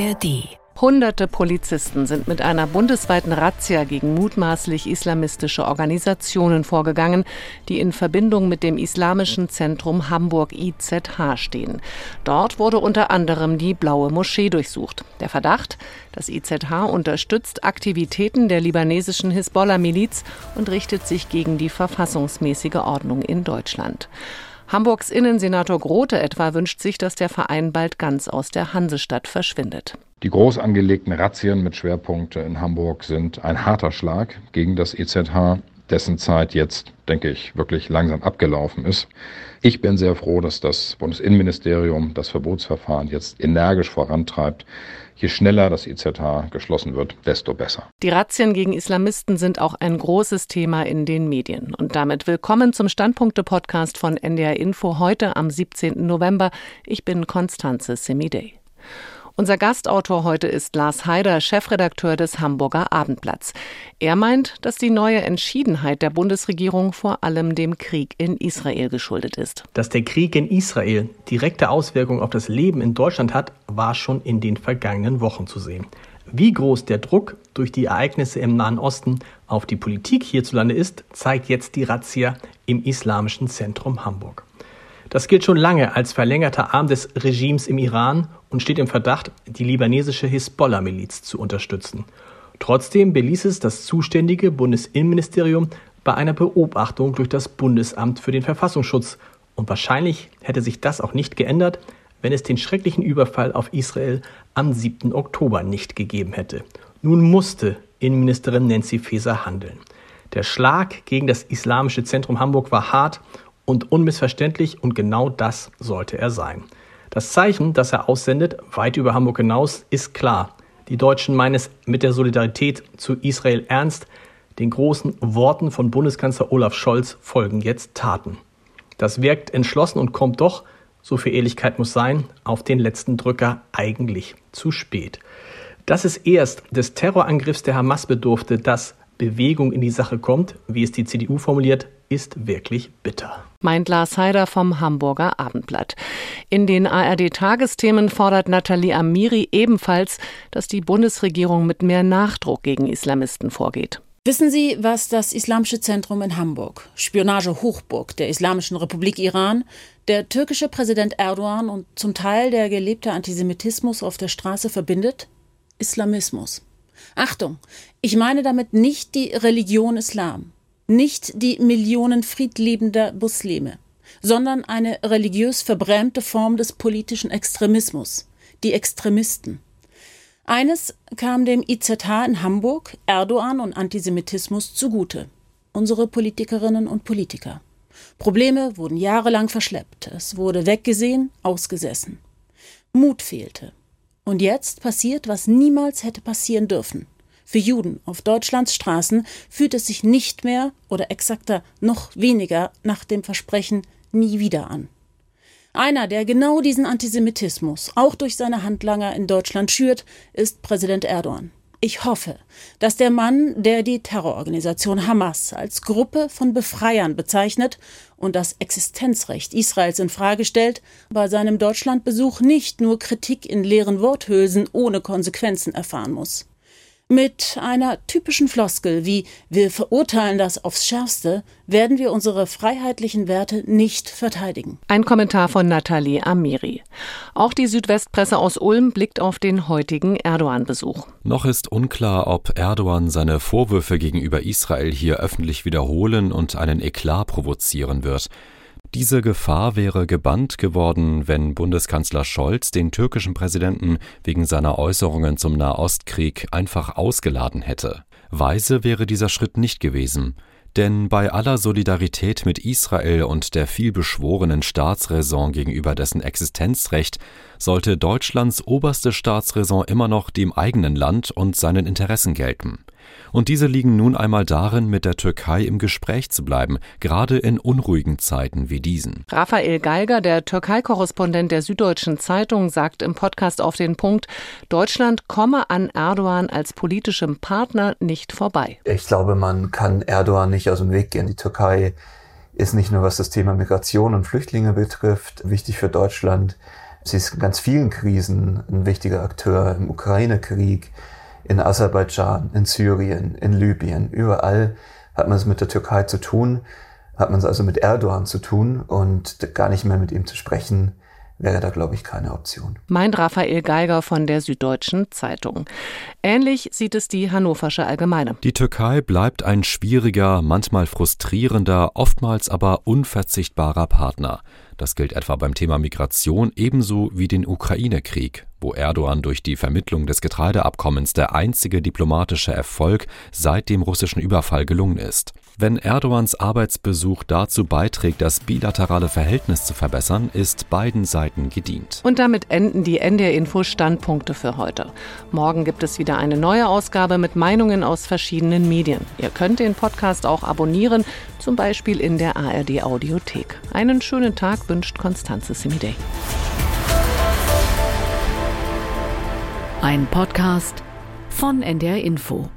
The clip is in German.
ARD Hunderte Polizisten sind mit einer bundesweiten Razzia gegen mutmaßlich islamistische Organisationen vorgegangen, die in Verbindung mit dem Islamischen Zentrum Hamburg IZH stehen. Dort wurde unter anderem die Blaue Moschee durchsucht. Der Verdacht, das IZH unterstützt Aktivitäten der libanesischen Hisbollah-Miliz und richtet sich gegen die verfassungsmäßige Ordnung in Deutschland. Hamburgs Innensenator Grote etwa wünscht sich, dass der Verein bald ganz aus der Hansestadt verschwindet. Die groß angelegten Razzien mit Schwerpunkt in Hamburg sind ein harter Schlag gegen das EZH, dessen Zeit jetzt, denke ich, wirklich langsam abgelaufen ist. Ich bin sehr froh, dass das Bundesinnenministerium das Verbotsverfahren jetzt energisch vorantreibt. Je schneller das EZH geschlossen wird, desto besser. Die Razzien gegen Islamisten sind auch ein großes Thema in den Medien. Und damit willkommen zum Standpunkte-Podcast von NDR Info heute am 17. November. Ich bin Konstanze Semidey. Unser Gastautor heute ist Lars Haider, Chefredakteur des Hamburger Abendblatts. Er meint, dass die neue Entschiedenheit der Bundesregierung vor allem dem Krieg in Israel geschuldet ist. Dass der Krieg in Israel direkte Auswirkungen auf das Leben in Deutschland hat, war schon in den vergangenen Wochen zu sehen. Wie groß der Druck durch die Ereignisse im Nahen Osten auf die Politik hierzulande ist, zeigt jetzt die Razzia im Islamischen Zentrum Hamburg. Das gilt schon lange als verlängerter Arm des Regimes im Iran und steht im Verdacht, die libanesische Hisbollah-Miliz zu unterstützen. Trotzdem beließ es das zuständige Bundesinnenministerium bei einer Beobachtung durch das Bundesamt für den Verfassungsschutz. Und wahrscheinlich hätte sich das auch nicht geändert, wenn es den schrecklichen Überfall auf Israel am 7. Oktober nicht gegeben hätte. Nun musste Innenministerin Nancy Faeser handeln. Der Schlag gegen das Islamische Zentrum Hamburg war hart und unmissverständlich und genau das sollte er sein. Das Zeichen, das er aussendet, weit über Hamburg hinaus, ist klar. Die Deutschen meinen es mit der Solidarität zu Israel ernst. Den großen Worten von Bundeskanzler Olaf Scholz folgen jetzt Taten. Das wirkt entschlossen und kommt doch, so viel Ehrlichkeit muss sein, auf den letzten Drücker eigentlich zu spät. Dass es erst des Terrorangriffs der Hamas bedurfte, dass Bewegung in die Sache kommt, wie es die CDU formuliert, ist wirklich bitter. Meint Lars Heider vom Hamburger Abendblatt. In den ARD-Tagesthemen fordert Nathalie Amiri ebenfalls, dass die Bundesregierung mit mehr Nachdruck gegen Islamisten vorgeht. Wissen Sie, was das Islamische Zentrum in Hamburg, Spionage-Hochburg der Islamischen Republik Iran, der türkische Präsident Erdogan und zum Teil der gelebte Antisemitismus auf der Straße verbindet? Islamismus. Achtung, ich meine damit nicht die Religion Islam, nicht die Millionen friedliebender Muslime, sondern eine religiös verbrämte Form des politischen Extremismus, die Extremisten. Eines kam dem IZH in Hamburg, Erdogan und Antisemitismus zugute. Unsere Politikerinnen und Politiker. Probleme wurden jahrelang verschleppt. Es wurde weggesehen, ausgesessen. Mut fehlte. Und jetzt passiert, was niemals hätte passieren dürfen. Für Juden auf Deutschlands Straßen fühlt es sich nicht mehr oder exakter noch weniger nach dem Versprechen nie wieder an. Einer, der genau diesen Antisemitismus auch durch seine Handlanger in Deutschland schürt, ist Präsident Erdogan. Ich hoffe, dass der Mann, der die Terrororganisation Hamas als Gruppe von Befreiern bezeichnet und das Existenzrecht Israels in Frage stellt, bei seinem Deutschlandbesuch nicht nur Kritik in leeren Worthülsen ohne Konsequenzen erfahren muss mit einer typischen Floskel wie wir verurteilen das aufs schärfste, werden wir unsere freiheitlichen Werte nicht verteidigen. Ein Kommentar von Nathalie Amiri. Auch die Südwestpresse aus Ulm blickt auf den heutigen Erdogan-Besuch. Noch ist unklar, ob Erdogan seine Vorwürfe gegenüber Israel hier öffentlich wiederholen und einen Eklat provozieren wird. Diese Gefahr wäre gebannt geworden, wenn Bundeskanzler Scholz den türkischen Präsidenten wegen seiner Äußerungen zum Nahostkrieg einfach ausgeladen hätte. Weise wäre dieser Schritt nicht gewesen, denn bei aller Solidarität mit Israel und der vielbeschworenen Staatsräson gegenüber dessen Existenzrecht sollte Deutschlands oberste Staatsräson immer noch dem eigenen Land und seinen Interessen gelten. Und diese liegen nun einmal darin, mit der Türkei im Gespräch zu bleiben, gerade in unruhigen Zeiten wie diesen. Raphael Geiger, der Türkei-Korrespondent der Süddeutschen Zeitung, sagt im Podcast auf den Punkt, Deutschland komme an Erdogan als politischem Partner nicht vorbei. Ich glaube, man kann Erdogan nicht aus dem Weg gehen. Die Türkei ist nicht nur was das Thema Migration und Flüchtlinge betrifft, wichtig für Deutschland. Sie ist in ganz vielen Krisen ein wichtiger Akteur im Ukraine-Krieg, in Aserbaidschan, in Syrien, in Libyen. Überall hat man es mit der Türkei zu tun, hat man es also mit Erdogan zu tun und gar nicht mehr mit ihm zu sprechen, wäre da, glaube ich, keine Option. Meint Raphael Geiger von der Süddeutschen Zeitung. Ähnlich sieht es die Hannoversche Allgemeine. Die Türkei bleibt ein schwieriger, manchmal frustrierender, oftmals aber unverzichtbarer Partner. Das gilt etwa beim Thema Migration ebenso wie den Ukraine-Krieg, wo Erdogan durch die Vermittlung des Getreideabkommens der einzige diplomatische Erfolg seit dem russischen Überfall gelungen ist. Wenn Erdogans Arbeitsbesuch dazu beiträgt, das bilaterale Verhältnis zu verbessern, ist beiden Seiten gedient. Und damit enden die NDR Info Standpunkte für heute. Morgen gibt es wieder eine neue Ausgabe mit Meinungen aus verschiedenen Medien. Ihr könnt den Podcast auch abonnieren, zum Beispiel in der ARD Audiothek. Einen schönen Tag wünscht Konstanze Semidey. Ein Podcast von NDR Info.